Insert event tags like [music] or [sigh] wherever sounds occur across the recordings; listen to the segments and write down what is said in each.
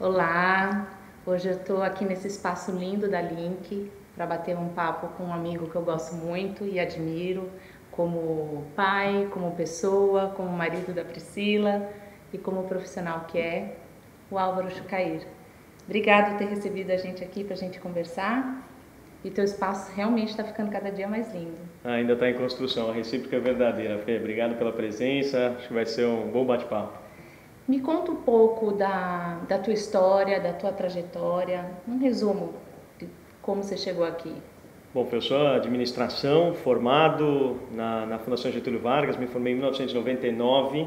Olá, hoje eu estou aqui nesse espaço lindo da Link para bater um papo com um amigo que eu gosto muito e admiro, como pai, como pessoa, como marido da Priscila e como profissional que é, o Álvaro Chucair. Obrigado por ter recebido a gente aqui para a gente conversar e teu espaço realmente está ficando cada dia mais lindo. Ah, ainda está em construção, a recíproca é verdadeira. Fê, obrigado pela presença, acho que vai ser um bom bate-papo. Me conta um pouco da, da tua história, da tua trajetória, um resumo de como você chegou aqui. Bom, eu sou administração, formado na, na Fundação Getúlio Vargas, me formei em 1999.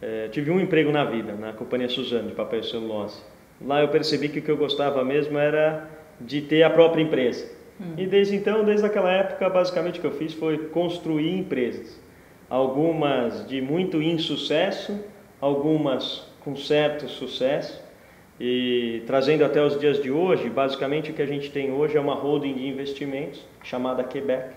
É, tive um emprego na vida, na Companhia Suzano, de papel e celulose. Lá eu percebi que o que eu gostava mesmo era de ter a própria empresa. Hum. E desde então, desde aquela época, basicamente o que eu fiz foi construir empresas. Algumas de muito insucesso, algumas com certo sucesso e trazendo até os dias de hoje, basicamente o que a gente tem hoje é uma holding de investimentos chamada Quebec,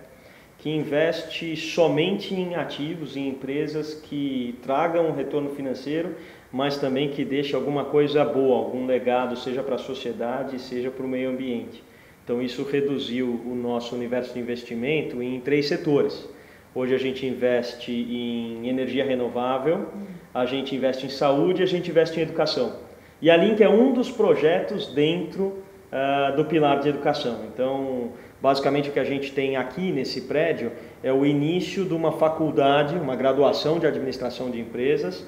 que investe somente em ativos, em empresas que tragam um retorno financeiro, mas também que deixe alguma coisa boa, algum legado, seja para a sociedade, seja para o meio ambiente. Então isso reduziu o nosso universo de investimento em três setores. Hoje a gente investe em energia renovável, a gente investe em saúde, a gente investe em educação. E a Link é um dos projetos dentro uh, do pilar de educação. Então, basicamente o que a gente tem aqui nesse prédio é o início de uma faculdade, uma graduação de administração de empresas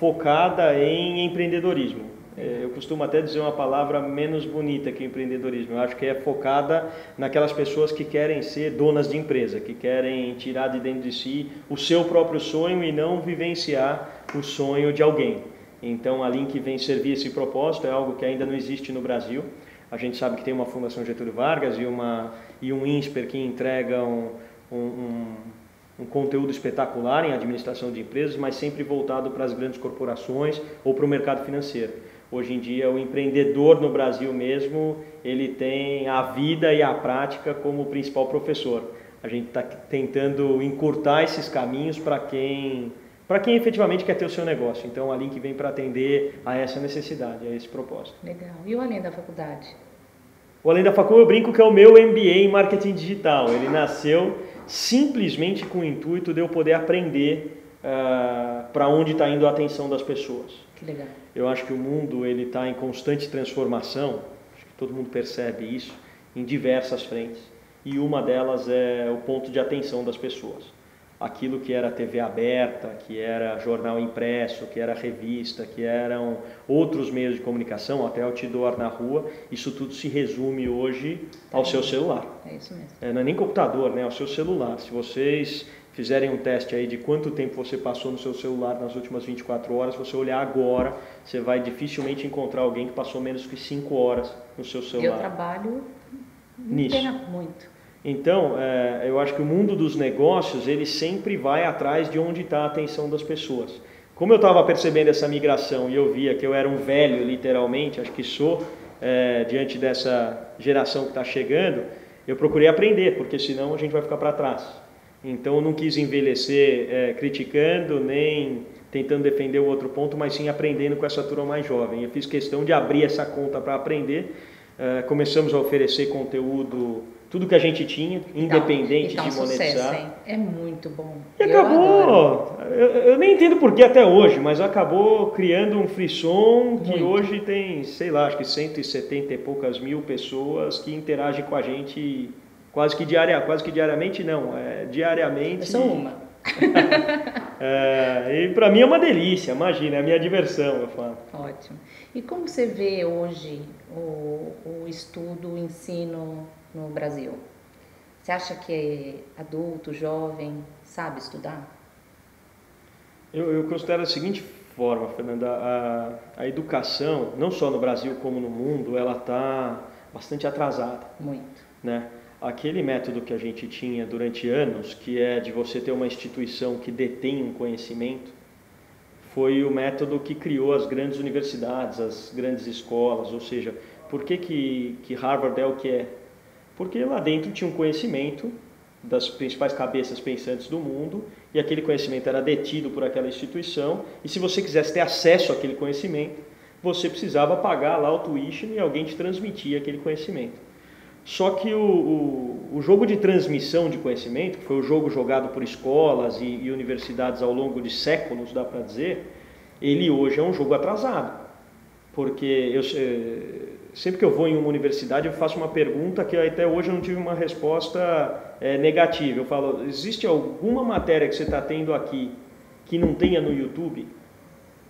focada em empreendedorismo. É, eu costumo até dizer uma palavra menos bonita que empreendedorismo. Eu acho que é focada naquelas pessoas que querem ser donas de empresa, que querem tirar de dentro de si o seu próprio sonho e não vivenciar o sonho de alguém. Então, a Link vem servir esse propósito, é algo que ainda não existe no Brasil. A gente sabe que tem uma Fundação Getúlio Vargas e, uma, e um INSPER que entregam um, um, um conteúdo espetacular em administração de empresas, mas sempre voltado para as grandes corporações ou para o mercado financeiro. Hoje em dia, o empreendedor no Brasil mesmo, ele tem a vida e a prática como principal professor. A gente está tentando encurtar esses caminhos para quem, para quem efetivamente quer ter o seu negócio. Então, a Link vem para atender a essa necessidade, a esse propósito. Legal. E o Além da Faculdade? O Além da Faculdade, eu brinco que é o meu MBA em Marketing Digital. Ele nasceu simplesmente com o intuito de eu poder aprender uh, para onde está indo a atenção das pessoas. Que legal. Eu acho que o mundo ele está em constante transformação. Acho que todo mundo percebe isso em diversas frentes. E uma delas é o ponto de atenção das pessoas. Aquilo que era TV aberta, que era jornal impresso, que era revista, que eram outros meios de comunicação, até outdoor na rua, isso tudo se resume hoje ao seu celular. É isso mesmo. É, não é nem computador, né? É o seu celular. Se vocês fizerem um teste aí de quanto tempo você passou no seu celular nas últimas 24 horas, você olhar agora, você vai dificilmente encontrar alguém que passou menos que 5 horas no seu celular. Eu trabalho nisso. muito. Então, é, eu acho que o mundo dos negócios, ele sempre vai atrás de onde está a atenção das pessoas. Como eu estava percebendo essa migração e eu via que eu era um velho, literalmente, acho que sou, é, diante dessa geração que está chegando, eu procurei aprender, porque senão a gente vai ficar para trás. Então eu não quis envelhecer é, criticando nem tentando defender o outro ponto, mas sim aprendendo com essa turma mais jovem. Eu fiz questão de abrir essa conta para aprender. Começamos a oferecer conteúdo, tudo que a gente tinha, independente então, então, de monetizar. Sucesso, é muito bom. E eu acabou, eu, eu, nem entendo por que até hoje, mas acabou criando um frisson que muito. hoje tem, sei lá, acho que 170 e poucas mil pessoas que interagem com a gente quase que diária, quase que diariamente não, é diariamente. Eu sou uma. [laughs] é, e para mim é uma delícia, imagina, é a minha diversão, eu falo. Ótimo. E como você vê hoje o, o estudo, o ensino no Brasil? Você acha que adulto, jovem, sabe estudar? Eu, eu considero da seguinte forma, Fernanda, a, a educação, não só no Brasil como no mundo, ela está bastante atrasada. Muito. Né? aquele método que a gente tinha durante anos, que é de você ter uma instituição que detém um conhecimento, foi o método que criou as grandes universidades, as grandes escolas, ou seja, por que, que, que Harvard é o que é? Porque lá dentro tinha um conhecimento das principais cabeças pensantes do mundo e aquele conhecimento era detido por aquela instituição e se você quisesse ter acesso àquele conhecimento, você precisava pagar lá o tuition e alguém te transmitia aquele conhecimento. Só que o, o, o, jogo de transmissão de conhecimento, que foi o jogo jogado por escolas e, e universidades ao longo de séculos, dá para dizer, ele hoje é um jogo atrasado. Porque eu, eh, sempre que eu vou em uma universidade, eu faço uma pergunta que até hoje eu não tive uma resposta é, negativa. Eu falo: existe alguma matéria que você está tendo aqui que não tenha no YouTube?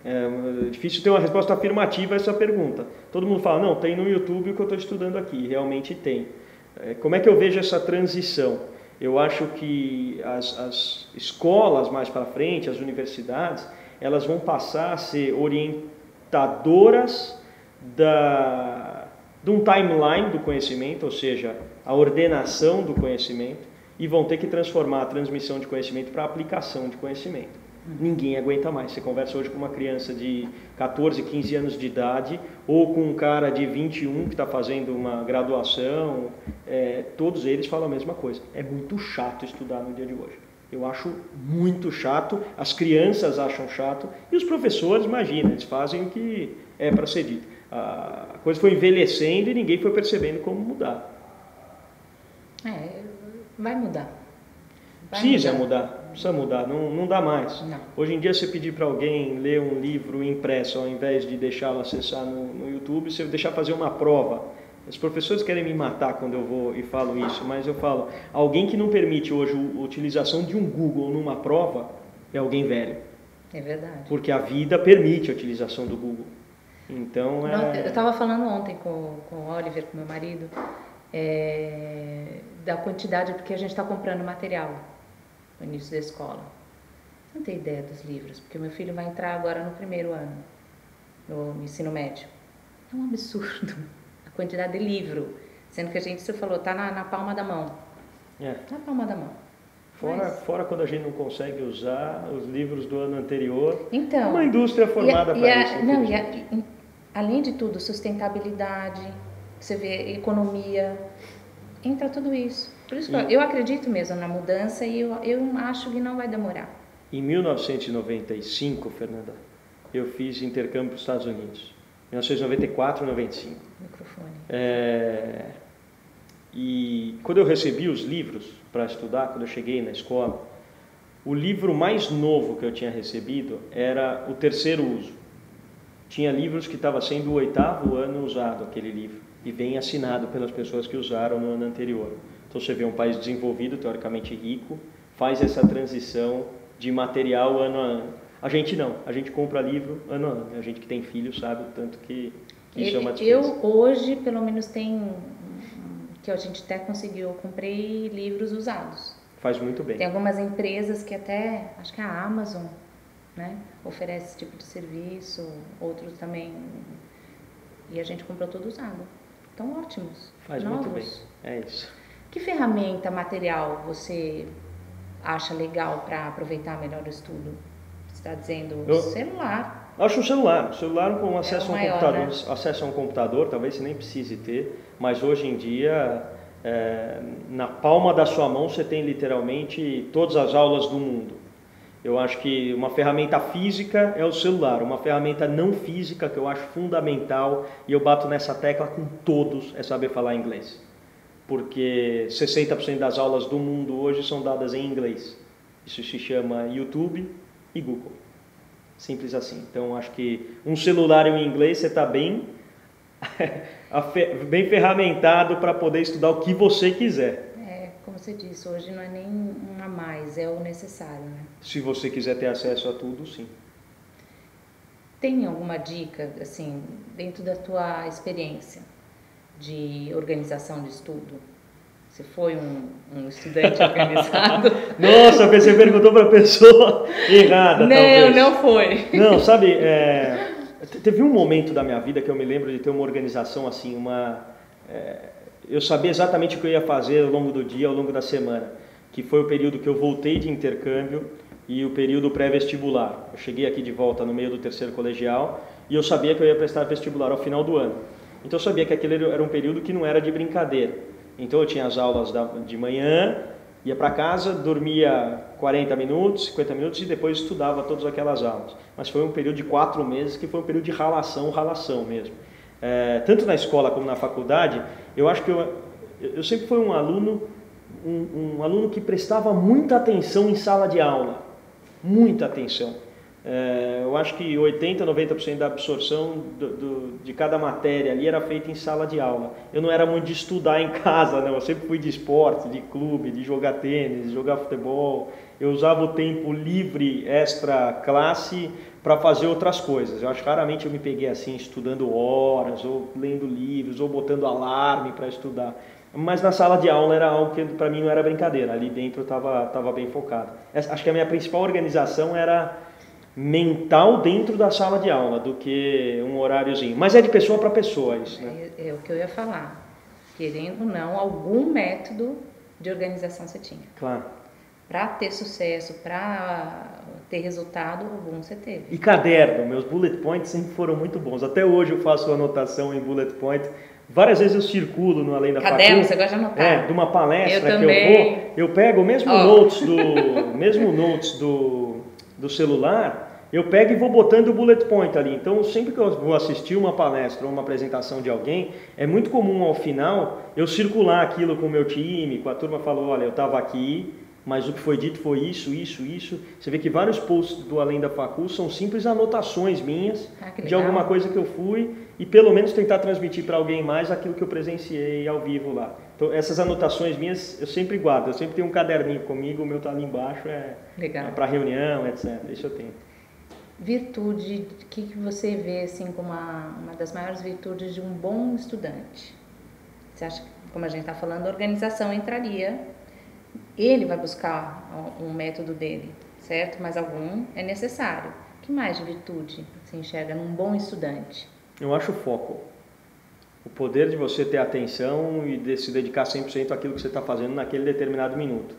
É difícil ter uma resposta afirmativa a essa pergunta. Todo mundo fala, não, tem no YouTube o que eu estou estudando aqui, realmente tem. É, como é que eu vejo essa transição? Eu acho que as, as escolas mais para frente, as universidades, elas vão passar a ser orientadoras da, de um timeline do conhecimento, ou seja, a ordenação do conhecimento, e vão ter que transformar a transmissão de conhecimento para a aplicação de conhecimento ninguém aguenta mais. Você conversa hoje com uma criança de 14, 15 anos de idade ou com um cara de 21 que está fazendo uma graduação, é, todos eles falam a mesma coisa. É muito chato estudar no dia de hoje. Eu acho muito chato, as crianças acham chato e os professores, imagina, eles fazem o que é para ser dito. A coisa foi envelhecendo e ninguém foi percebendo como mudar. É, vai mudar. Vai Precisa mudar. mudar precisa mudar, não, não dá mais. Não. Hoje em dia, você pedir para alguém ler um livro impresso, ao invés de deixá-lo acessar no, no YouTube, você deixar fazer uma prova. Os professores querem me matar quando eu vou e falo isso, mas eu falo, alguém que não permite hoje a utilização de um Google numa prova é alguém velho. É verdade. Porque a vida permite a utilização do Google. Então é... Eu estava falando ontem com, com o Oliver, com meu marido, é, da quantidade, porque a gente está comprando material no início da escola. Não tenho ideia dos livros, porque meu filho vai entrar agora no primeiro ano, no ensino médio. É um absurdo a quantidade de livro, sendo que a gente, você falou, tá na, na palma da mão. É. Na palma da mão. Fora, Mas... fora quando a gente não consegue usar os livros do ano anterior. Então. Uma indústria formada para isso. Não, e, a, além de tudo, sustentabilidade, você vê economia, entra tudo isso. Por isso que eu acredito mesmo na mudança e eu, eu acho que não vai demorar. Em 1995, Fernanda, eu fiz intercâmbio para os Estados Unidos. 1994 e 95. Microfone. É... E quando eu recebi os livros para estudar, quando eu cheguei na escola, o livro mais novo que eu tinha recebido era o terceiro uso. Tinha livros que estava sendo o oitavo ano usado aquele livro e bem assinado pelas pessoas que usaram no ano anterior. Então você vê um país desenvolvido, teoricamente rico, faz essa transição de material ano a ano. A gente não, a gente compra livro ano a ano. A gente que tem filho sabe o tanto que, que isso é uma diferença. Eu hoje, pelo menos, tem que a gente até conseguiu, eu comprei livros usados. Faz muito bem. Tem algumas empresas que até, acho que a Amazon, né, oferece esse tipo de serviço, outros também. E a gente comprou tudo usado. Estão ótimos. Faz novos. muito bem. É isso. Que ferramenta material você acha legal para aproveitar melhor o estudo? Você está dizendo Eu celular. Acho um celular. O celular com acesso, é a um maior, computador, né? acesso a um computador, talvez você nem precise ter, mas hoje em dia, é, na palma da sua mão, você tem literalmente todas as aulas do mundo. Eu acho que uma ferramenta física é o celular, uma ferramenta não física que eu acho fundamental e eu bato nessa tecla com todos é saber falar inglês porque 60% das aulas do mundo hoje são dadas em inglês. Isso se chama YouTube e Google. Simples assim. Então, acho que um celular em inglês você está bem, [laughs] bem ferramentado para poder estudar o que você quiser. Você disse, hoje não é nem um a mais, é o necessário. Né? Se você quiser ter acesso a tudo, sim. Tem alguma dica, assim, dentro da tua experiência? de organização de estudo? Você foi um, um estudante [laughs] organizado? [laughs] Nossa, você perguntou para a pessoa [laughs] errada, não, talvez. Não, não foi. Não, sabe, é, teve um momento da minha vida que eu me lembro de ter uma organização assim, uma... É, eu sabia exatamente o que eu ia fazer ao longo do dia, ao longo da semana, que foi o período que eu voltei de intercâmbio e o período pré-vestibular. Eu cheguei aqui de volta no meio do terceiro colegial e eu sabia que eu ia prestar vestibular ao final do ano. Então eu sabia que aquele era um período que não era de brincadeira. Então eu tinha as aulas de manhã Ia para casa, dormia 40 minutos, 50 minutos e depois estudava todas aquelas aulas. Mas foi um período de quatro meses que foi um período de ralação, ralação mesmo. É, tanto na escola como na faculdade, eu acho que eu, eu sempre fui um aluno, um, um aluno que prestava muita atenção em sala de aula, muita atenção. É, eu acho que 80, 90% da absorção do, do, de cada matéria ali era feita em sala de aula. Eu não era muito de estudar em [laughs] casa, não. Eu sempre fui de esporte, de clube, de jogar tênis, de jogar futebol. Eu usava o tempo livre extra classe para fazer outras coisas. Eu acho que raramente eu me peguei assim estudando horas ou lendo livros ou botando alarme para estudar. Mas na sala de aula era algo que para mim não era brincadeira. Ali dentro eu estava tava bem focado. Acho que a minha principal organização era mental dentro da sala de aula do que um horáriozinho. Mas é de pessoa para pessoa isso, né? É, é, o que eu ia falar. Querendo ou não, algum método de organização você tinha. Claro. Para ter sucesso, para ter resultado, algum você teve. E caderno, meus bullet points sempre foram muito bons. Até hoje eu faço anotação em bullet point. Várias vezes eu circulo no Além da Caderno, você gosta de anotar? É, de uma palestra eu que também. eu vou, eu pego o mesmo oh. notes do mesmo notes do, do celular eu pego e vou botando o bullet point ali. Então, sempre que eu vou assistir uma palestra ou uma apresentação de alguém, é muito comum ao final eu circular aquilo com o meu time, com a turma falou, olha, eu estava aqui, mas o que foi dito foi isso, isso, isso. Você vê que vários posts do Além da Facul são simples anotações minhas ah, de alguma coisa que eu fui e pelo menos tentar transmitir para alguém mais aquilo que eu presenciei ao vivo lá. Então, essas anotações minhas eu sempre guardo, eu sempre tenho um caderninho comigo, o meu está ali embaixo, é, é para reunião, etc. Isso eu tenho virtude, o que, que você vê assim como uma, uma das maiores virtudes de um bom estudante? Você acha que, como a gente está falando, a organização entraria, ele vai buscar um método dele, certo? Mas algum é necessário. Que mais de virtude você enxerga num bom estudante? Eu acho foco. O poder de você ter atenção e de se dedicar 100% àquilo que você está fazendo naquele determinado minuto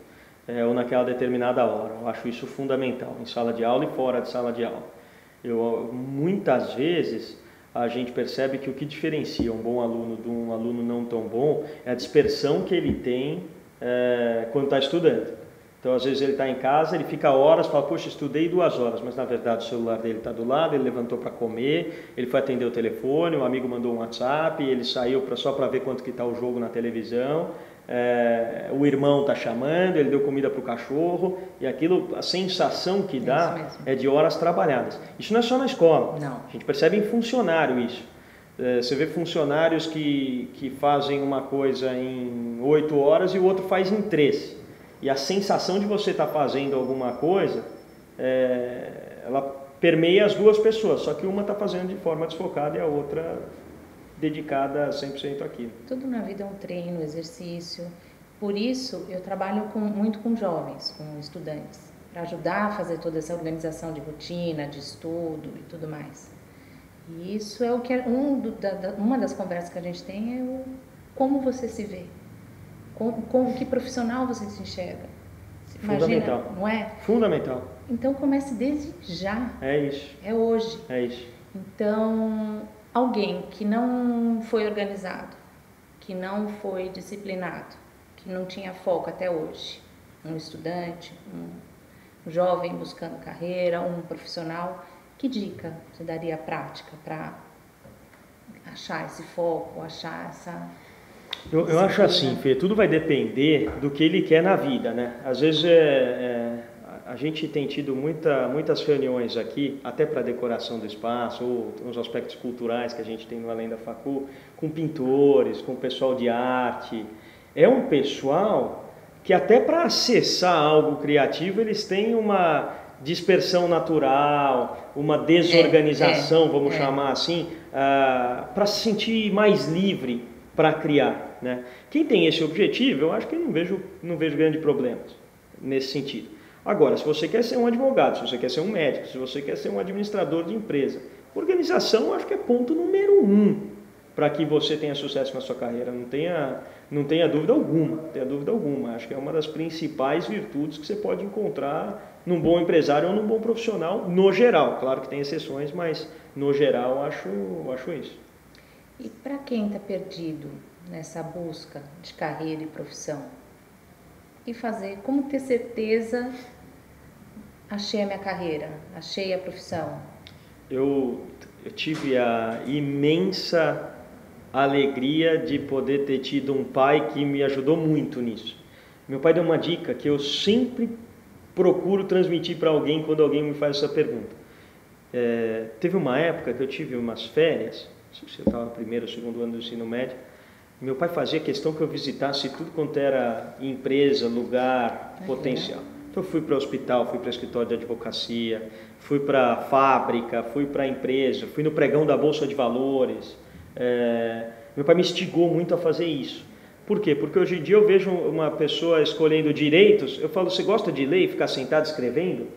é, ou naquela determinada hora. Eu acho isso fundamental, em sala de aula e fora de sala de aula. Eu, muitas vezes a gente percebe que o que diferencia um bom aluno de um aluno não tão bom é a dispersão que ele tem é, quando está estudando. Então, às vezes ele está em casa, ele fica horas, fala, poxa, estudei duas horas, mas na verdade o celular dele está do lado, ele levantou para comer, ele foi atender o telefone, o amigo mandou um WhatsApp, ele saiu pra, só para ver quanto que está o jogo na televisão, é, o irmão está chamando, ele deu comida para o cachorro, e aquilo, a sensação que dá é, é de horas trabalhadas. Isso não é só na escola, não. a gente percebe em funcionário isso. É, você vê funcionários que, que fazem uma coisa em oito horas e o outro faz em três. E a sensação de você estar tá fazendo alguma coisa, é, ela permeia as duas pessoas, só que uma está fazendo de forma desfocada e a outra dedicada 100% àquilo. Tudo na vida é um treino, exercício. Por isso, eu trabalho com, muito com jovens, com estudantes, para ajudar a fazer toda essa organização de rotina, de estudo e tudo mais. E isso é o que é um do, da, da, uma das conversas que a gente tem é o como você se vê, com, com que profissional você se enxerga. Imagina, Fundamental. não é? Fundamental. Então comece desde já. É isso. É hoje. É isso. Então alguém que não foi organizado, que não foi disciplinado, que não tinha foco até hoje, um estudante, um jovem buscando carreira, um profissional, que dica você daria prática para achar esse foco, achar essa eu, eu acho assim, Fê, tudo vai depender do que ele quer na vida, né? Às vezes é, é a gente tem tido muita, muitas reuniões aqui, até para decoração do espaço, ou os aspectos culturais que a gente tem no Além da Facu, com pintores, com pessoal de arte. É um pessoal que até para acessar algo criativo eles têm uma dispersão natural, uma desorganização, é, é, vamos é. chamar assim, uh, ah, para se sentir mais livre para criar. Né? Quem tem esse objetivo, eu acho que não vejo, não vejo grandes problemas nesse sentido. Agora, se você quer ser um advogado, se você quer ser um médico, se você quer ser um administrador de empresa, organização acho que é ponto número um para que você tenha sucesso na sua carreira. Não tenha, não tenha dúvida alguma, tenha dúvida alguma. Acho que é uma das principais virtudes que você pode encontrar num bom empresário ou num bom profissional, no geral. Claro que tem exceções, mas no geral acho, acho isso. E para quem está perdido nessa busca de carreira e profissão, e fazer? Como ter certeza? Achei a minha carreira, achei a profissão. Eu, eu tive a imensa alegria de poder ter tido um pai que me ajudou muito nisso. Meu pai deu uma dica que eu sempre procuro transmitir para alguém quando alguém me faz essa pergunta. É, teve uma época que eu tive umas férias, se eu estava no primeiro ou segundo ano do ensino médio, meu pai fazia questão que eu visitasse tudo quanto era empresa, lugar, potencial. Então eu fui para o hospital, fui para o escritório de advocacia, fui para a fábrica, fui para a empresa, fui no pregão da Bolsa de Valores. É, meu pai me instigou muito a fazer isso. Por quê? Porque hoje em dia eu vejo uma pessoa escolhendo direitos, eu falo, você gosta de ler e ficar sentado escrevendo?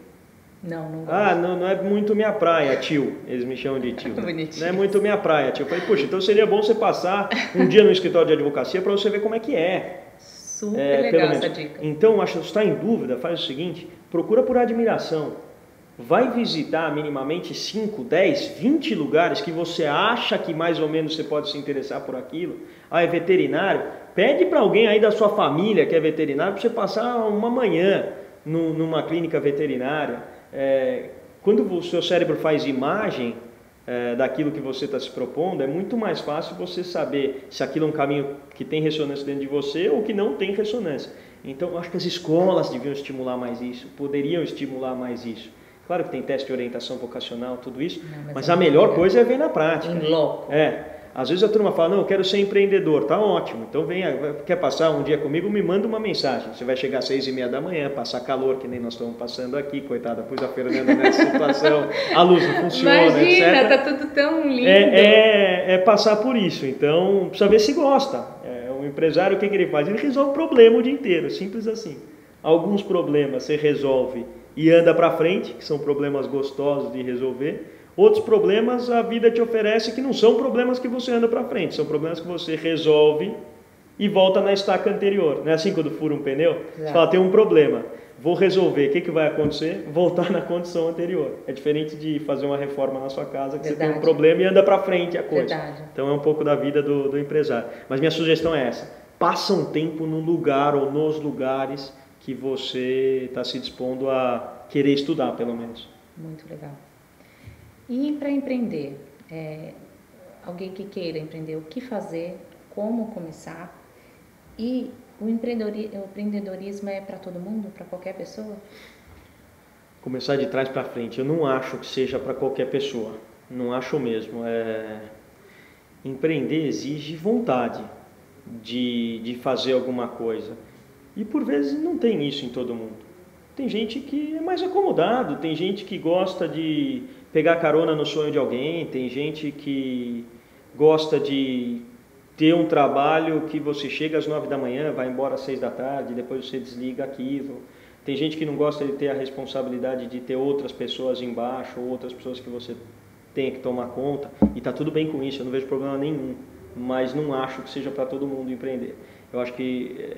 Não, não gosto. Ah, não, não é muito minha praia, tio. Eles me chamam de tio. [laughs] não é muito minha praia, tio. Eu falei, poxa, então seria bom você passar um dia no escritório de advocacia para você ver como é que é. Super é, legal essa dica. Então, acho que está em dúvida, faz o seguinte, procura por admiração. Vai visitar minimamente 5, 10, 20 lugares que você acha que mais ou menos você pode se interessar por aquilo. Ah, é veterinário? Pede para alguém aí da sua família que é veterinário para você passar uma manhã numa clínica veterinária é, quando o seu cérebro faz imagem é, daquilo que você está se propondo, é muito mais fácil você saber se aquilo é um caminho que tem ressonância dentro de você ou que não tem ressonância. Então, acho que as escolas deviam estimular mais isso, poderiam estimular mais isso. Claro que tem teste de orientação vocacional, tudo isso, não, mas, mas é a melhor coisa é ver na prática. Em loco. É. Às vezes a turma fala, não, eu quero ser empreendedor, tá ótimo. Então venha, quer passar um dia comigo, me manda uma mensagem. Você vai chegar às seis e meia da manhã, passar calor, que nem nós estamos passando aqui, coitada, pus a Fernanda nessa [laughs] situação, a luz não funciona, Imagina, etc. tá tudo tão lindo. É, é, é, passar por isso, então precisa ver se gosta. É, um empresário, o que, que ele faz? Ele resolve o problema o dia inteiro, simples assim. Alguns problemas você resolve e anda para frente, que são problemas gostosos de resolver, Outros problemas a vida te oferece que não são problemas que você anda para frente, são problemas que você resolve e volta na estaca anterior. Não é assim quando fura um pneu? Você fala, tem um problema, vou resolver, o que, que vai acontecer? [laughs] Voltar na condição anterior. É diferente de fazer uma reforma na sua casa, que Verdade. você tem um problema e anda para frente a coisa. Verdade. Então é um pouco da vida do, do empresário. Mas minha sugestão é essa, passa um tempo no lugar ou nos lugares que você está se dispondo a querer estudar, pelo menos. Muito legal. E para empreender, é, alguém que queira empreender, o que fazer, como começar e o empreendedorismo é para todo mundo, para qualquer pessoa? Começar de trás para frente, eu não acho que seja para qualquer pessoa, não acho mesmo. É... Empreender exige vontade de, de fazer alguma coisa e por vezes não tem isso em todo mundo. Tem gente que é mais acomodado, tem gente que gosta de pegar carona no sonho de alguém, tem gente que gosta de ter um trabalho que você chega às nove da manhã, vai embora às seis da tarde, depois você desliga aquilo. Tem gente que não gosta de ter a responsabilidade de ter outras pessoas embaixo, ou outras pessoas que você tem que tomar conta, e está tudo bem com isso, eu não vejo problema nenhum, mas não acho que seja para todo mundo empreender. Eu acho que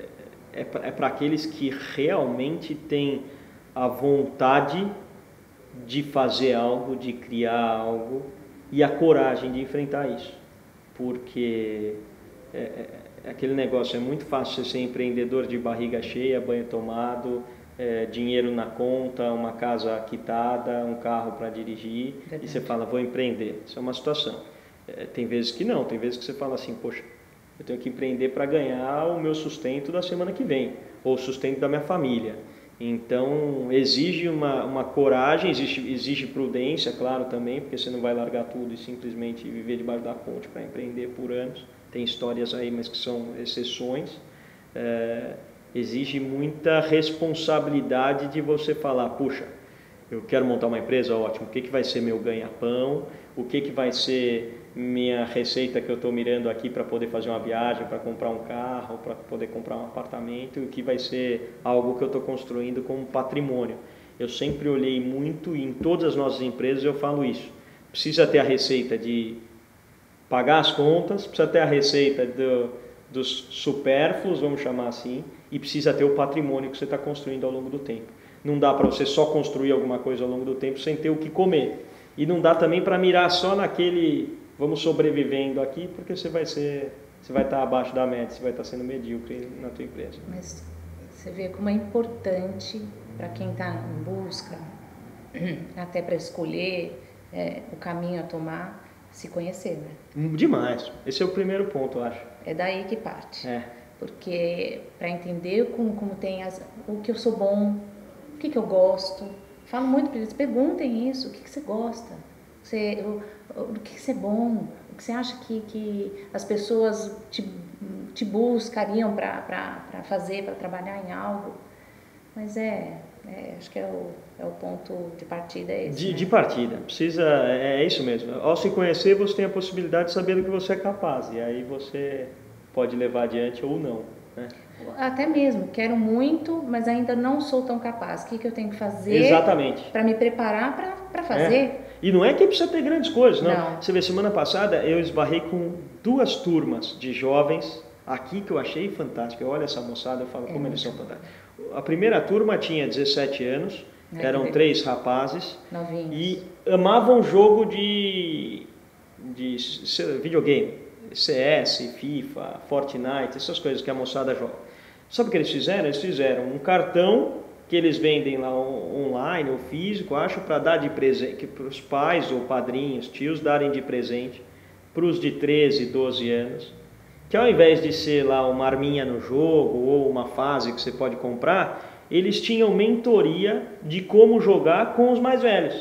é, é para aqueles que realmente têm a vontade de fazer algo, de criar algo e a coragem de enfrentar isso. Porque é, é, é aquele negócio, é muito fácil você ser empreendedor de barriga cheia, banho tomado, é, dinheiro na conta, uma casa quitada, um carro para dirigir Verdade. e você fala, vou empreender. Isso é uma situação. É, tem vezes que não, tem vezes que você fala assim, poxa, eu tenho que empreender para ganhar o meu sustento da semana que vem, ou o sustento da minha família. Então, exige uma, uma coragem, exige, exige prudência, claro, também, porque você não vai largar tudo e simplesmente viver debaixo da ponte para empreender por anos. Tem histórias aí, mas que são exceções. É, exige muita responsabilidade de você falar, puxa, eu quero montar uma empresa, ótimo, o que, que vai ser meu ganha-pão, o que, que vai ser minha receita que eu estou mirando aqui para poder fazer uma viagem, para comprar um carro, para poder comprar um apartamento, o que vai ser algo que eu estou construindo como patrimônio. Eu sempre olhei muito e em todas as nossas empresas eu falo isso. Precisa ter a receita de pagar as contas, precisa ter a receita do, dos supérfluos, vamos chamar assim, e precisa ter o patrimônio que você está construindo ao longo do tempo. Não dá para você só construir alguma coisa ao longo do tempo sem ter o que comer. E não dá também para mirar só naquele vamos sobrevivendo aqui, porque você vai ser, você vai estar abaixo da média, você vai estar sendo medíocre na tua empresa. Mas Você vê como é importante para quem está em busca, [clears throat] até para escolher é, o caminho a tomar, se conhecer, né? Demais. Esse é o primeiro ponto, eu acho. É daí que parte. É. Porque para entender como, como tem as, o que eu sou bom, o que, que eu gosto. Falo muito para eles, perguntem isso, o que, que você gosta, você, o, o, que, você é bom, o que você acha que, que as pessoas te, te buscariam para fazer, para trabalhar em algo. Mas é, é, acho que é o, é o ponto de partida é esse. De, né? de partida, precisa, é, é isso mesmo. Ao se conhecer, você tem a possibilidade de saber do que você é capaz, e aí você pode levar adiante ou não. Né? Até mesmo, quero muito, mas ainda não sou tão capaz. O que, que eu tenho que fazer Exatamente. para me preparar para fazer? É. E não é que precisa ter grandes coisas, não. Não. Você vê, semana passada eu esbarrei com duas turmas de jovens aqui que eu achei fantástico. Eu olho essa moçada e falo É como eles são fantásticos. A primeira turma tinha 17 anos, que eram três rapazes Novinhos. e amavam jogo de, de videogame, CS, FIFA, Fortnite, essas coisas que a moçada joga. Sabe o que eles fizeram? Eles fizeram um cartão que eles vendem lá on- online ou físico, acho, para dar de presente para os pais ou padrinhos, tios darem de presente para os de 13, 12 anos, que ao invés de ser lá uma arminha no jogo ou uma fase que você pode comprar, eles tinham mentoria de como jogar com os mais velhos.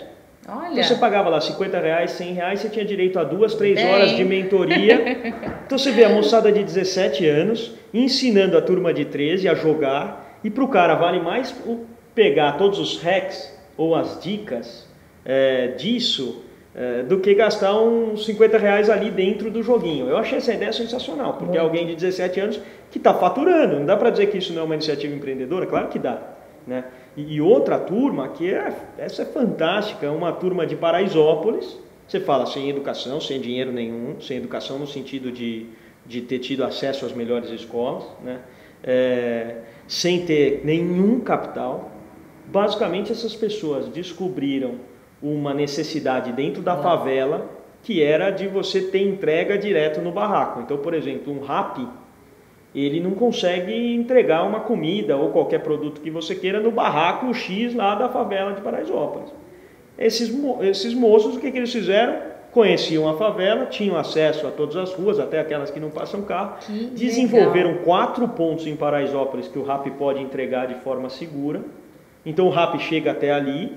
Olha, Então você pagava lá 50 reais, 100 reais, você tinha direito a duas, três Bem. horas de mentoria. [laughs] Então você vê a moçada de 17 anos ensinando a turma de 13 a jogar e para o cara vale mais o pegar todos os hacks ou as dicas é, disso é, do que gastar uns 50 reais ali dentro do joguinho. Eu achei essa ideia sensacional, porque é alguém de 17 anos que está faturando. Não dá para dizer que isso não é uma iniciativa empreendedora? Claro que dá. Né? E, e outra turma que é, essa é fantástica, é uma turma de Paraisópolis. Você fala sem educação, sem dinheiro nenhum, sem educação no sentido de, de ter tido acesso às melhores escolas, né? É, sem ter nenhum capital. Basicamente, essas pessoas descobriram uma necessidade dentro da favela que era de você ter entrega direto no barraco. Então, por exemplo, um rap ele não consegue entregar uma comida ou qualquer produto que você queira no barraco X lá da favela de Paraisópolis. Esses, esses moços, o que, que eles fizeram? Conheciam a favela, tinham acesso a todas as ruas, até aquelas que não passam carro, Que desenvolveram legal. quatro pontos em Paraisópolis que o RAP pode entregar de forma segura. Então o RAP chega até ali,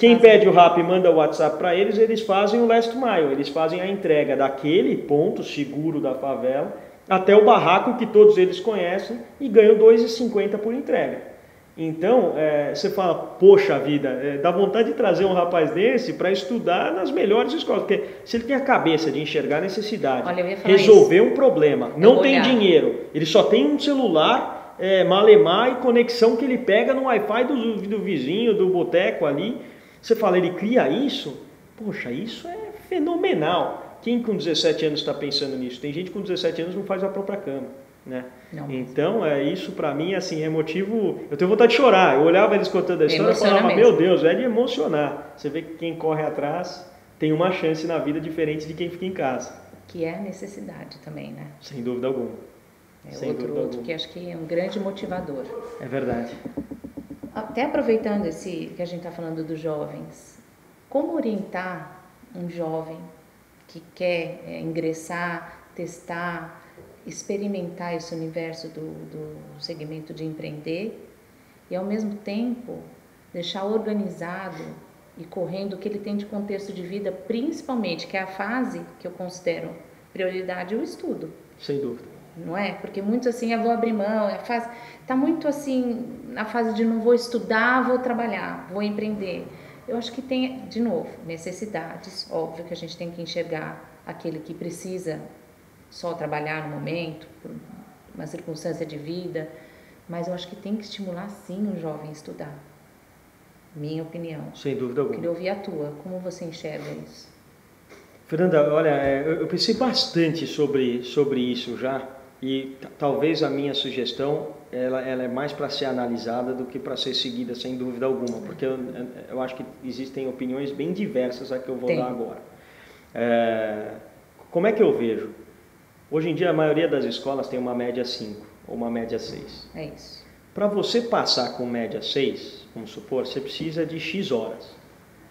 quem pede o RAP manda o WhatsApp para eles, eles fazem o last mile, eles fazem a entrega daquele ponto seguro da favela até o barraco que todos eles conhecem e ganham R$ 2,50 por entrega. Então, é, você fala, poxa vida, é, dá vontade de trazer um rapaz desse para estudar nas melhores escolas, porque se ele tem a cabeça de enxergar a necessidade, Olha, eu resolver um problema, não vou tem olhar. dinheiro, ele só tem um celular, é, malemar e conexão que ele pega no Wi-Fi do, do vizinho, do boteco ali. Você fala, ele cria isso? Poxa, isso é fenomenal. Quem com 17 anos está pensando nisso? Tem gente com 17 anos não faz a própria cama, né? Não. Então, é isso para mim assim é motivo. Eu tenho vontade de chorar. Eu olhava eles contando a história e falava: mesmo. "Meu Deus, é de emocionar". Você vê que quem corre atrás tem uma chance na vida diferente de quem fica em casa, Que é a necessidade também, né? sem dúvida alguma. É Sem outro, dúvida outro alguma. que acho que é um grande motivador. É verdade. Até aproveitando esse que a gente está falando dos jovens, como orientar um jovem que quer é, ingressar, testar, experimentar esse universo do, do segmento de empreender e ao mesmo tempo deixar organizado e correndo o que ele tem de contexto de vida, principalmente, que é a fase que eu considero prioridade, o estudo Sem dúvida. não é? Porque muitos assim, eu vou abrir mão, é fase, tá muito assim na fase de não vou estudar, vou trabalhar, vou empreender. Eu acho que tem, de novo, necessidades, óbvio que a gente tem que enxergar aquele que precisa só trabalhar no momento, por uma circunstância de vida, mas eu acho que tem que estimular sim o jovem a estudar. Minha opinião. Sem dúvida alguma. Queria ouvir a tua, como você enxerga isso? Fernanda, olha, é, eu pensei bastante sobre, sobre isso já e talvez a minha sugestão ela, ela é mais para ser analisada do que para ser seguida sem dúvida alguma, porque eu, eu acho que existem opiniões bem diversas a que eu vou Tem. dar agora. É, como é que eu vejo? Hoje em dia a maioria das escolas tem uma média 5 ou uma média 6. É isso. Para você passar com média 6, vamos supor, você precisa de X horas.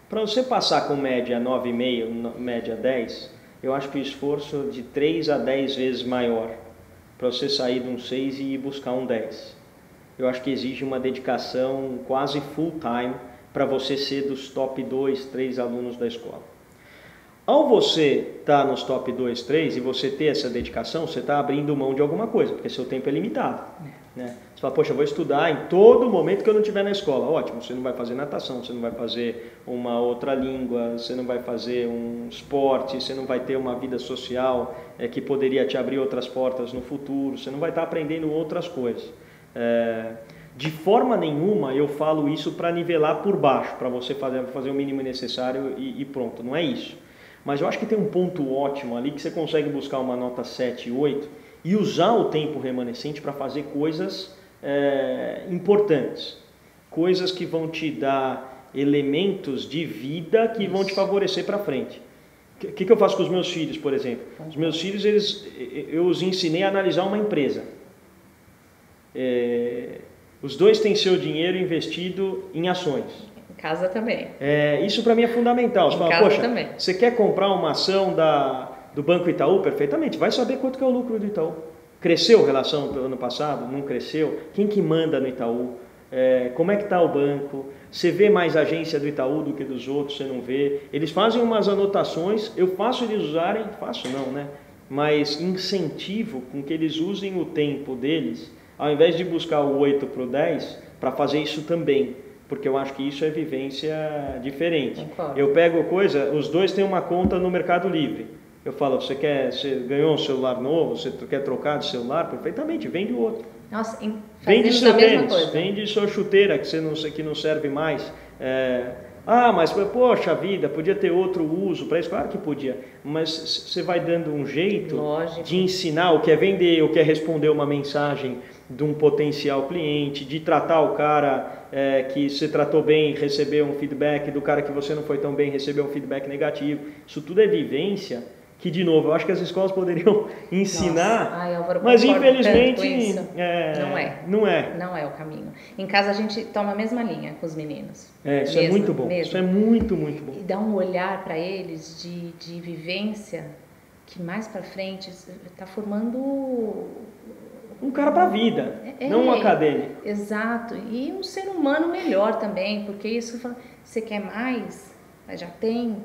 Para você passar com média 9,5, média 10, eu acho que o esforço de 3 a 10 vezes maior para você sair de um 6 e ir buscar um 10. Eu acho que exige uma dedicação quase full time para você ser dos top 2, 3 alunos da escola. Ao você estar tá nos top 2, 3 e você ter essa dedicação, você está abrindo mão de alguma coisa, porque seu tempo é limitado. É. Né? Você fala, poxa, eu vou estudar em todo momento que eu não estiver na escola. Ótimo, você não vai fazer natação, você não vai fazer uma outra língua, você não vai fazer um esporte, você não vai ter uma vida social é, que poderia te abrir outras portas no futuro, você não vai estar tá aprendendo outras coisas. É, de forma nenhuma eu falo isso para nivelar por baixo, para você fazer, fazer o mínimo necessário e, e pronto, não é isso. Mas eu acho que tem um ponto ótimo ali que você consegue buscar uma nota 7, 8 e usar o tempo remanescente para fazer coisas é, importantes, coisas que vão te dar elementos de vida que vão te favorecer para frente. O que, que, eu faço com os meus filhos, por exemplo? Os meus filhos, eles, eu os ensinei a analisar uma empresa. É, os dois têm seu dinheiro investido em ações casa também. É, isso para mim é fundamental. Você em fala, casa poxa, também. você quer comprar uma ação da, do Banco Itaú? Perfeitamente. Vai saber quanto que é o lucro do Itaú. Cresceu a relação do ano passado? Não cresceu? Quem que manda no Itaú? É, como é que está o banco? Você vê mais agência do Itaú do que dos outros? Você não vê? Eles fazem umas anotações. Eu faço eles usarem, faço não, né? Mas incentivo com que eles usem o tempo deles, ao invés de buscar o 8 para o 10, para fazer isso também porque eu acho que isso é vivência diferente. Concordo. Eu pego coisa, os dois têm uma conta no Mercado Livre. Eu falo, você quer, você ganhou um celular novo, você quer trocar de celular, perfeitamente, vende o outro. Nossa, vende seu tênis, vende sua chuteira que você não que não serve mais. É, ah, mas poxa vida, podia ter outro uso para isso, claro que podia, mas você vai dando um jeito Lógico. de ensinar o que é vender, o que é responder uma mensagem de um potencial cliente, de tratar o cara é, que você tratou bem, receber um feedback, do cara que você não foi tão bem, receber um feedback negativo. Isso tudo é vivência que, de novo, eu acho que as escolas poderiam [laughs] ensinar, Ai, Álvaro, mas infelizmente é, não é. Não é. Não é o caminho. Em casa a gente toma a mesma linha com os meninos. É, isso é mesmo, é muito bom. Mesmo. Isso é muito, muito bom. E dá um olhar para eles de, de vivência que mais para frente está formando um cara para a vida, é, não um acadêmico. Exato, e um ser humano melhor também, porque isso você quer mais, mas já tem,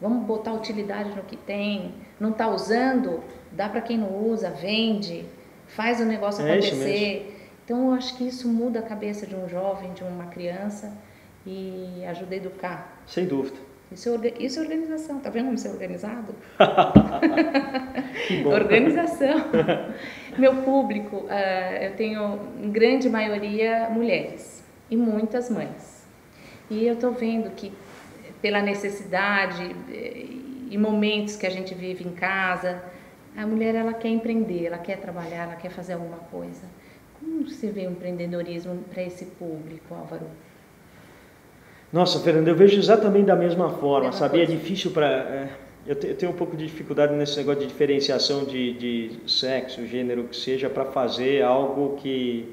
vamos botar utilidade no que tem, não está usando, dá para quem não usa, vende, faz o negócio é acontecer. Então eu acho que isso muda a cabeça de um jovem, de uma criança e ajuda a educar. Sem dúvida. Isso é, isso é organização, tá vendo como isso é organizado? [laughs] Organização. [laughs] Meu público, uh, eu tenho em grande maioria mulheres e muitas mães. E eu estou vendo que pela necessidade eh, e momentos que a gente vive em casa, a mulher ela quer empreender, ela quer trabalhar, ela quer fazer alguma coisa. Como você vê o empreendedorismo para esse público, Álvaro? Nossa, Fernando, eu vejo exatamente da mesma forma, sabia? É difícil para. É, eu, te, eu, tenho um pouco de dificuldade nesse negócio de diferenciação de, de sexo, gênero, que seja, para fazer algo que,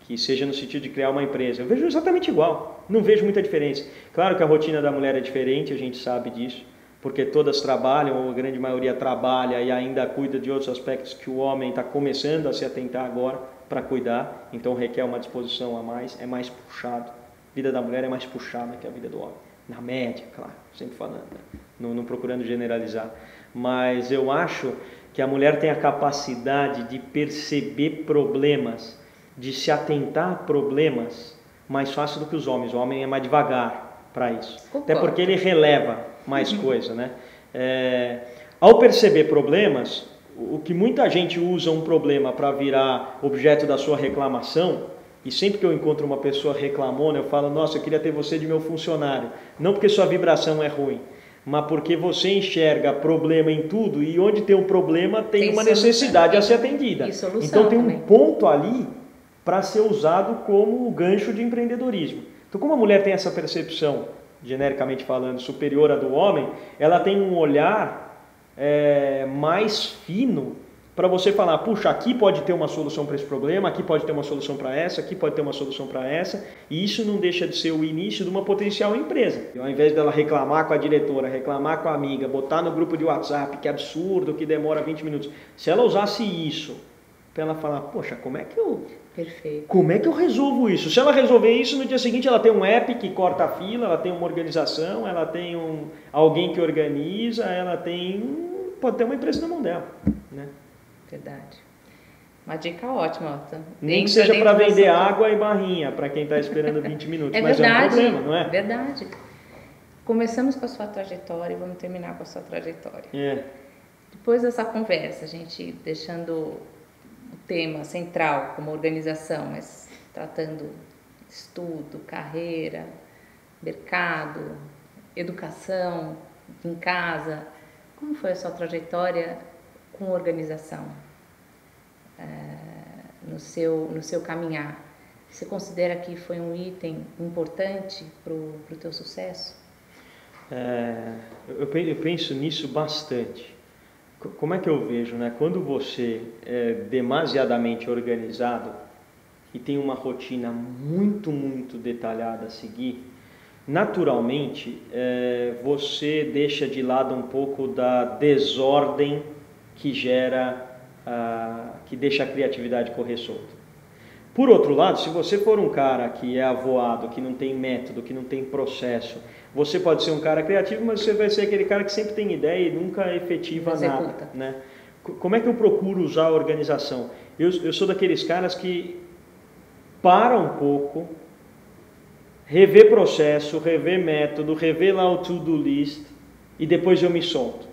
que seja no sentido de criar uma empresa. Eu vejo exatamente igual, não vejo muita diferença. Claro que a rotina da mulher é diferente, a gente sabe disso, porque todas trabalham, ou a grande maioria trabalha e ainda cuida de outros aspectos que o homem está começando a se atentar agora para cuidar, então requer uma disposição a mais, é mais puxado. A vida da mulher é mais puxada que a vida do homem. Na média, claro, sempre falando, né? não, não procurando generalizar. Mas eu acho que a mulher tem a capacidade de perceber problemas, de se atentar a problemas mais fácil do que os homens. O homem é mais devagar para isso. Concordo. Até porque ele releva mais uhum. coisa, né? É, ao perceber problemas, o que muita gente usa um problema para virar objeto da sua reclamação, e sempre que eu encontro uma pessoa reclamona, eu falo: Nossa, eu queria ter você de meu funcionário. Não porque sua vibração é ruim, mas porque você enxerga problema em tudo e onde tem um problema tem, tem uma necessidade a ser atendida. então tem um também. ponto ali para ser usado como gancho de empreendedorismo. Então, como a mulher tem essa percepção, genericamente falando, superior à do homem, ela tem um olhar é, mais fino para você falar, puxa, aqui pode ter uma solução para esse problema, aqui pode ter uma solução para essa, aqui pode ter uma solução para essa, e isso não deixa de ser o início de uma potencial empresa. E ao invés dela reclamar com a diretora, reclamar com a amiga, botar no grupo de WhatsApp, que absurdo, que demora 20 minutos, se ela usasse isso para ela falar, poxa, como é que eu Perfeito. Como é que eu resolvo isso? Se ela resolver isso, no dia seguinte ela tem um app que corta a fila, ela tem uma organização, ela tem um, alguém que organiza, ela tem. pode ter uma empresa na mão dela. Né? Verdade. Uma dica ótima, Otto. Nem que seja para vender água e barrinha para quem está esperando 20 minutos. é mas verdade, é um problema, não é? Verdade. Começamos com a sua trajetória e vamos terminar com a sua trajetória. É. Depois dessa conversa, a gente deixando o tema central como organização, mas tratando estudo, carreira, mercado, educação, em casa. Como foi a sua trajetória com organização é, no, seu, no seu caminhar? Você considera que foi um item importante para o teu sucesso? É, eu, eu penso nisso bastante. Como é que eu vejo, né? Quando você é demasiadamente organizado e tem uma rotina muito, muito detalhada a seguir, naturalmente é, você deixa de lado um pouco da desordem que gera, a, que deixa a criatividade correr solta. Por outro lado, se você for um cara que é avoado, que não tem método, que não tem processo, você pode ser um cara criativo, mas você vai ser aquele cara que sempre tem ideia e nunca efetiva Executa. nada. Né? Como é que eu procuro usar a organização? Eu, eu sou daqueles caras que para um pouco, rever processo, rever método, rever lá o to-do list e depois eu me solto.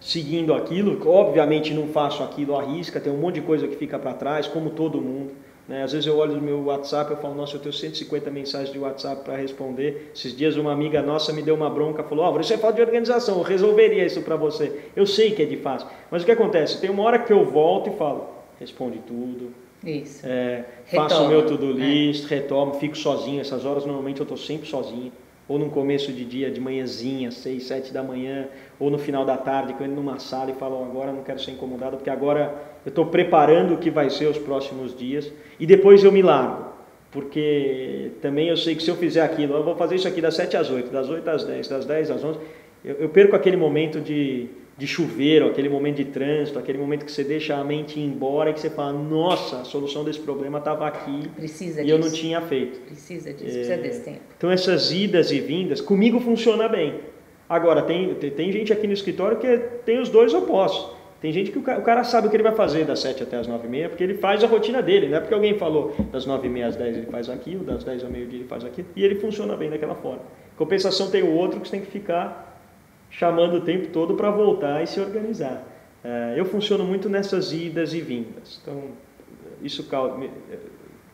Seguindo aquilo, obviamente não faço aquilo à risca, tem um monte de coisa que fica para trás, como todo mundo. Né? Às vezes eu olho no meu WhatsApp e falo, nossa, eu tenho 150 mensagens de WhatsApp para responder. Esses dias uma amiga nossa me deu uma bronca, falou, Álvaro, isso é falta de organização, eu resolveria isso para você. Eu sei que é de fácil, mas o que acontece? Tem uma hora que eu volto e falo, responde tudo. Isso. É, faço o meu to-do list, é. retomo, fico sozinho. Essas horas normalmente eu estou sempre sozinho. Ou no começo de dia, de manhãzinha, 6, 7 da manhã, ou no final da tarde, que eu entro numa sala e falo, agora não quero ser incomodado, porque agora eu estou preparando o que vai ser os próximos dias e depois eu me largo. Porque também eu sei que se eu fizer aquilo, eu vou fazer isso aqui das 7 às 8, das 8 às 10, das 10 às 11, eu, eu perco aquele momento de, de chuveiro, aquele momento de trânsito, aquele momento que você deixa a mente ir embora e que você fala, nossa, a solução desse problema estava aqui precisa e disso. eu não tinha feito. Precisa disso, é, precisa desse tempo. Então essas idas e vindas, comigo funciona bem. Agora, tem, tem gente aqui no escritório que tem os dois opostos. Tem gente que o cara, o cara, sabe o que ele vai fazer das 7 até as 9 e meia, porque ele faz a rotina dele, não é porque alguém falou das 9 e meia às 10 ele faz aquilo, das 10 ao meio-dia ele faz aquilo, e ele funciona bem daquela forma. Compensação tem o outro que você tem que ficar chamando o tempo todo para voltar e se organizar. É, eu funciono muito nessas idas e vindas. Então, isso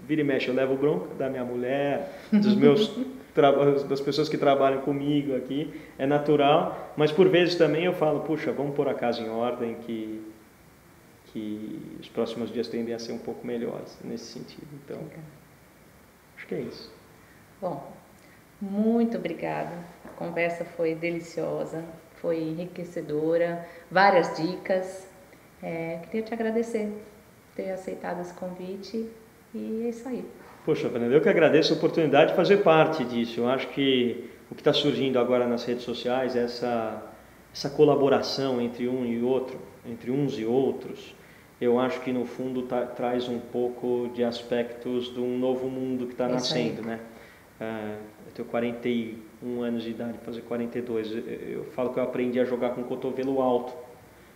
vira e mexe, eu levo bronca da minha mulher, dos meus [laughs] das pessoas que trabalham comigo aqui, é natural, mas por vezes também eu falo, puxa, vamos pôr a casa em ordem, que, que os próximos dias tendem a ser um pouco melhores nesse sentido. Então, acho que é isso. Bom, muito obrigada. A conversa foi deliciosa, foi enriquecedora, várias dicas. É, queria te agradecer por ter aceitado esse convite e é isso aí. Poxa, Fernando, eu que agradeço a oportunidade de fazer parte disso. Eu acho que o que está surgindo agora nas redes sociais, essa, essa colaboração entre um e outro, entre uns e outros, eu acho que no fundo tá, traz um pouco de aspectos de um novo mundo que está nascendo, né? Uh, eu tenho 41 anos de idade, fazer 42. Eu, eu falo que eu aprendi a jogar com o cotovelo alto.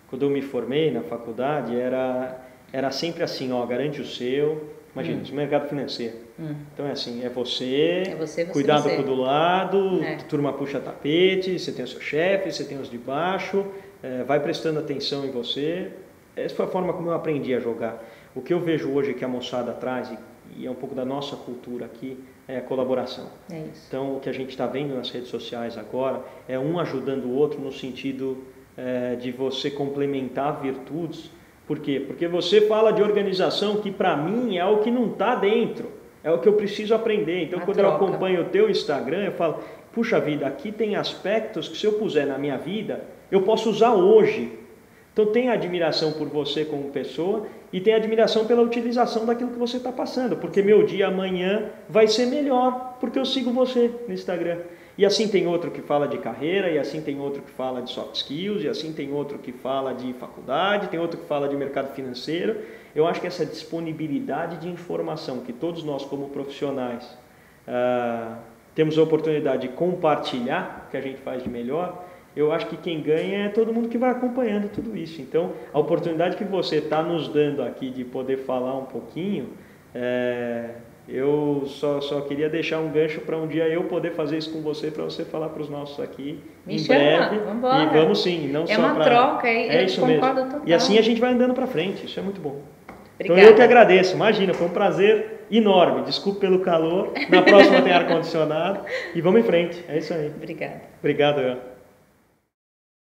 Quando eu me formei na faculdade, era, era sempre assim, ó, garante o seu, Imagina, hum. mercado financeiro. Hum. Então é assim, é você, é você, você cuidado você. do lado, é. turma puxa tapete, você tem o seu chefe, você tem os de baixo, é, vai prestando atenção em você. Essa foi a forma como eu aprendi a jogar. O que eu vejo hoje que a moçada traz, e, e é um pouco da nossa cultura aqui, é colaboração. É. Então o que a gente está vendo nas redes sociais agora é um ajudando o outro no sentido é, de você complementar virtudes por quê? Porque você fala de organização que para mim é o que não está dentro, é o que eu preciso aprender. Então, A quando troca. eu acompanho o teu Instagram, eu falo, puxa vida, aqui tem aspectos que se eu puser na minha vida, eu posso usar hoje. Então tem admiração por você como pessoa e tem admiração pela utilização daquilo que você está passando, porque meu dia amanhã vai ser melhor porque eu sigo você no Instagram. E assim tem outro que fala de carreira, e assim tem outro que fala de soft skills, e assim tem outro que fala de faculdade, tem outro que fala de mercado financeiro. Eu acho que essa disponibilidade de informação que todos nós como profissionais uh, temos a oportunidade de compartilhar o que a gente faz de melhor, eu acho que quem ganha é todo mundo que vai acompanhando tudo isso. Então, a oportunidade que você está nos dando aqui de poder falar um pouquinho, é, eu só, só queria deixar um gancho para um dia eu poder fazer isso com você, para você falar para os nossos aqui Me em chama, breve. Vambora. E vamos sim, não é só uma pra... troca, é, é isso concordo mesmo. total. E assim a gente vai andando para frente, isso é muito bom. Obrigada. Então eu que agradeço, imagina, foi um prazer enorme. Desculpe pelo calor, na próxima tem ar-condicionado e vamos em frente, é isso aí. Obrigada. Obrigado, Ian.